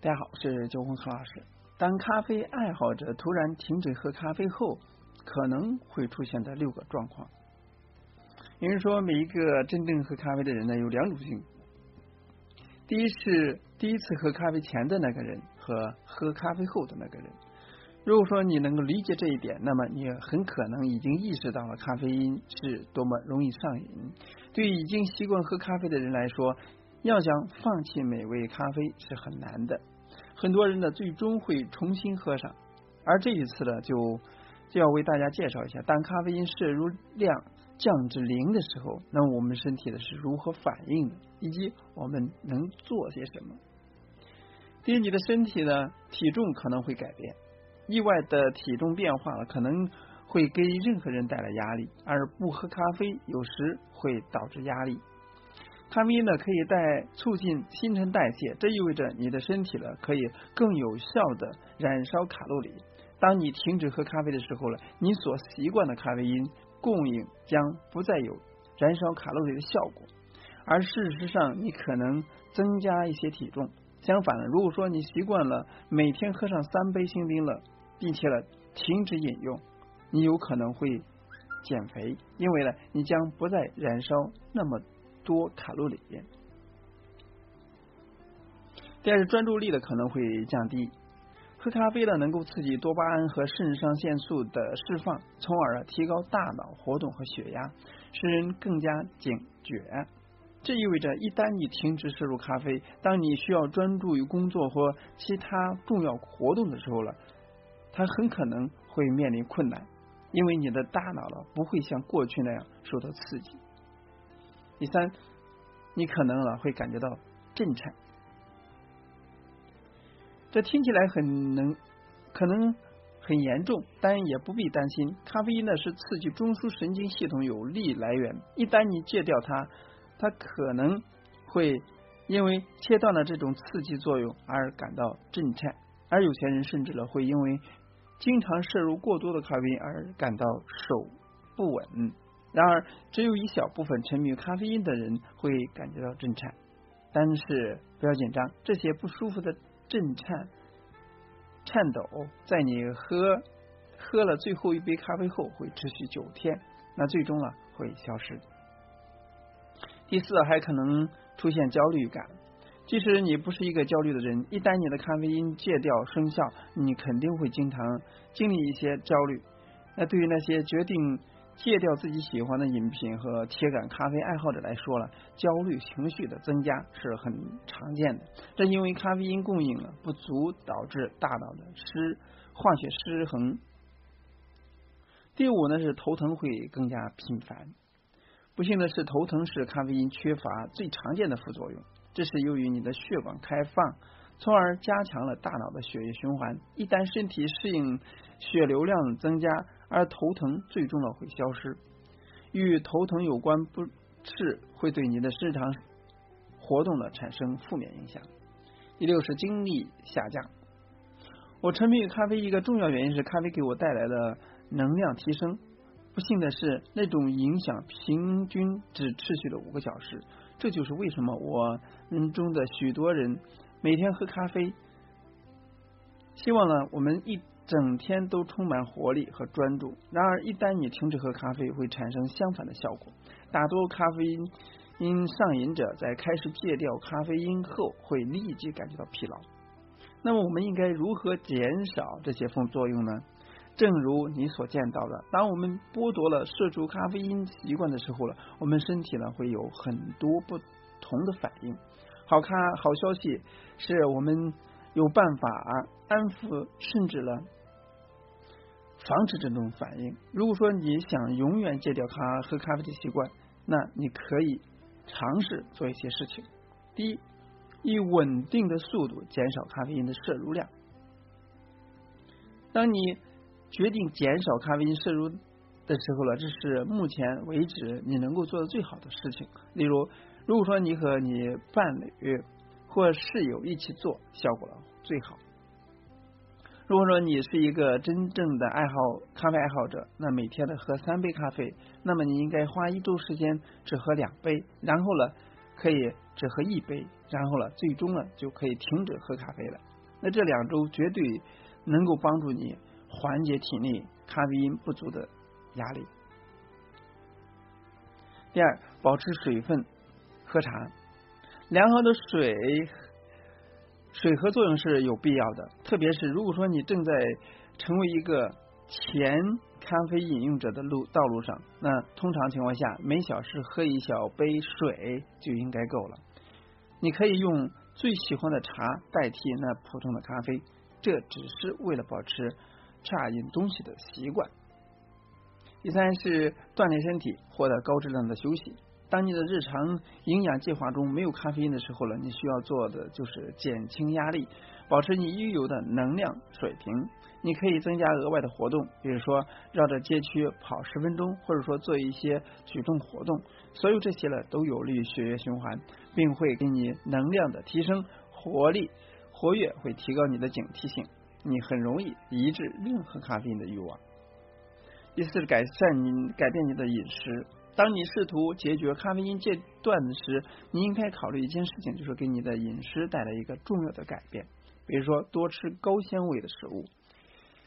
大家好，我是九红何老师。当咖啡爱好者突然停止喝咖啡后，可能会出现的六个状况。有人说，每一个真正喝咖啡的人呢，有两种性。第一是第一次喝咖啡前的那个人和喝咖啡后的那个人。如果说你能够理解这一点，那么你很可能已经意识到了咖啡因是多么容易上瘾。对已经习惯喝咖啡的人来说，要想放弃美味咖啡是很难的。很多人呢，最终会重新喝上。而这一次呢，就就要为大家介绍一下，当咖啡因摄入量降至零的时候，那么我们身体的是如何反应的，以及我们能做些什么。第一，你的身体呢，体重可能会改变。意外的体重变化了，可能会给任何人带来压力，而不喝咖啡有时会导致压力。咖啡因呢，可以带促进新陈代谢，这意味着你的身体呢，可以更有效的燃烧卡路里。当你停止喝咖啡的时候呢，你所习惯的咖啡因供应将不再有燃烧卡路里的效果，而事实上你可能增加一些体重。相反呢，如果说你习惯了每天喝上三杯星冰乐。并且呢，停止饮用，你有可能会减肥，因为呢，你将不再燃烧那么多卡路里。第二是专注力的可能会降低，喝咖啡呢能够刺激多巴胺和肾上腺素的释放，从而提高大脑活动和血压，使人更加警觉。这意味着，一旦你停止摄入咖啡，当你需要专注于工作或其他重要活动的时候了。它很可能会面临困难，因为你的大脑了不会像过去那样受到刺激。第三，你可能啊会感觉到震颤，这听起来很能，可能很严重，但也不必担心。咖啡因呢是刺激中枢神经系统有利来源，一旦你戒掉它，它可能会因为切断了这种刺激作用而感到震颤，而有些人甚至了会因为。经常摄入过多的咖啡因而感到手不稳。然而，只有一小部分沉迷于咖啡因的人会感觉到震颤。但是不要紧张，这些不舒服的震颤、颤抖，在你喝喝了最后一杯咖啡后会持续九天，那最终啊会消失。第四，还可能出现焦虑感。即使你不是一个焦虑的人，一旦你的咖啡因戒掉生效，你肯定会经常经历一些焦虑。那对于那些决定戒掉自己喜欢的饮品和铁杆咖啡爱好者来说了，焦虑情绪的增加是很常见的。这因为咖啡因供应了不足，导致大脑的失化学失衡。第五呢是头疼会更加频繁。不幸的是，头疼是咖啡因缺乏最常见的副作用。这是由于你的血管开放，从而加强了大脑的血液循环。一旦身体适应血流量增加，而头疼最终了会消失。与头疼有关不适会对你的日常活动呢产生负面影响。第六是精力下降。我沉迷于咖啡一个重要原因是咖啡给我带来的能量提升。不幸的是，那种影响平均只持续了五个小时。这就是为什么我们中的许多人每天喝咖啡，希望呢我们一整天都充满活力和专注。然而，一旦你停止喝咖啡，会产生相反的效果。大多咖啡因因上瘾者在开始戒掉咖啡因后，会立即感觉到疲劳。那么，我们应该如何减少这些副作用呢？正如你所见到的，当我们剥夺了摄入咖啡因习惯的时候了，我们身体呢会有很多不同的反应。好咖好消息是我们有办法安抚甚至呢防止这种反应。如果说你想永远戒掉咖喝咖啡的习惯，那你可以尝试做一些事情。第一，以稳定的速度减少咖啡因的摄入量。当你决定减少咖啡因摄入的时候了，这是目前为止你能够做的最好的事情。例如，如果说你和你伴侣或室友一起做，效果最好。如果说你是一个真正的爱好咖啡爱好者，那每天的喝三杯咖啡，那么你应该花一周时间只喝两杯，然后呢，可以只喝一杯，然后呢，最终呢就可以停止喝咖啡了。那这两周绝对能够帮助你缓解体内咖啡因不足的压力。第二，保持水分，喝茶。良好的水水合作用是有必要的，特别是如果说你正在成为一个前咖啡饮用者的路道路上，那通常情况下每小时喝一小杯水就应该够了。你可以用最喜欢的茶代替那普通的咖啡，这只是为了保持茶饮东西的习惯。第三是锻炼身体，获得高质量的休息。当你的日常营养计划中没有咖啡因的时候呢，你需要做的就是减轻压力，保持你应有的能量水平。你可以增加额外的活动，比如说绕着街区跑十分钟，或者说做一些举重活动。所有这些呢，都有利于血液循环，并会给你能量的提升，活力活跃会提高你的警惕性，你很容易抑制任何咖啡因的欲望。第四是改善你改变你的饮食。当你试图解决咖啡因戒断时，你应该考虑一件事情，就是给你的饮食带来一个重要的改变。比如说，多吃高纤维的食物。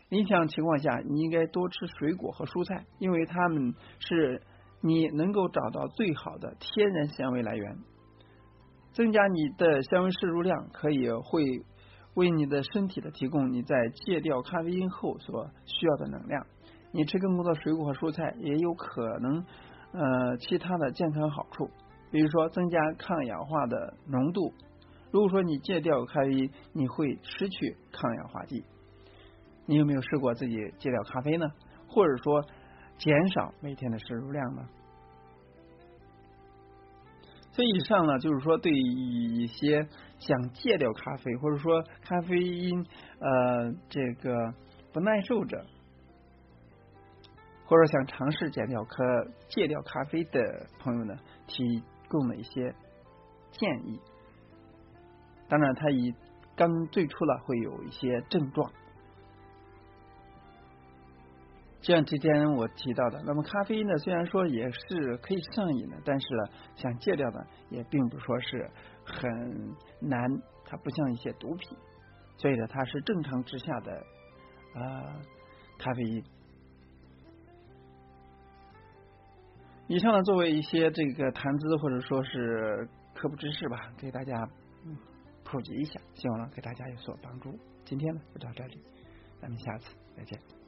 理想情况下，你应该多吃水果和蔬菜，因为它们是你能够找到最好的天然纤维来源。增加你的纤维摄入量，可以会为你的身体的提供你在戒掉咖啡因后所需要的能量。你吃更多的水果和蔬菜，也有可能。呃，其他的健康好处，比如说增加抗氧化的浓度。如果说你戒掉咖啡，你会失去抗氧化剂。你有没有试过自己戒掉咖啡呢？或者说减少每天的摄入量呢？所以以上呢，就是说对于一些想戒掉咖啡，或者说咖啡因呃这个不耐受者。或者想尝试减掉可戒掉咖啡的朋友呢，提供了一些建议。当然，他以刚最初呢会有一些症状，像之前我提到的。那么咖啡呢，虽然说也是可以上瘾的，但是呢，想戒掉呢，也并不说是很难。它不像一些毒品，所以呢，它是正常之下的啊咖啡因。以上呢，作为一些这个谈资或者说是科普知识吧，给大家普及一下，希望呢给大家有所帮助。今天呢就到这里，咱们下次再见。